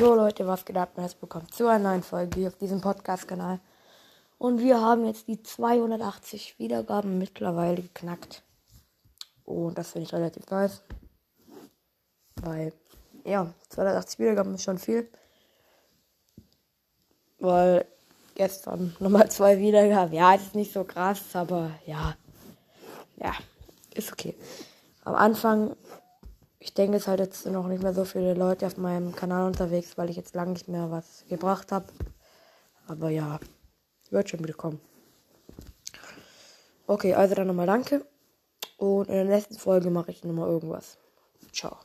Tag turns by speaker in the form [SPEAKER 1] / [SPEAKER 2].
[SPEAKER 1] Jo Leute, was geht ab? Herzlich willkommen zu einer neuen Folge hier auf diesem Podcast-Kanal. Und wir haben jetzt die 280 Wiedergaben mittlerweile geknackt. Und das finde ich relativ nice. Weil, ja, 280 Wiedergaben ist schon viel. Weil gestern nochmal zwei Wiedergaben. Ja, ist nicht so krass, aber ja. Ja, ist okay. Am Anfang ich denke, es halt jetzt noch nicht mehr so viele Leute auf meinem Kanal unterwegs, weil ich jetzt lange nicht mehr was gebracht habe. Aber ja, wird schon wieder kommen. Okay, also dann nochmal danke. Und in der nächsten Folge mache ich nochmal irgendwas. Ciao.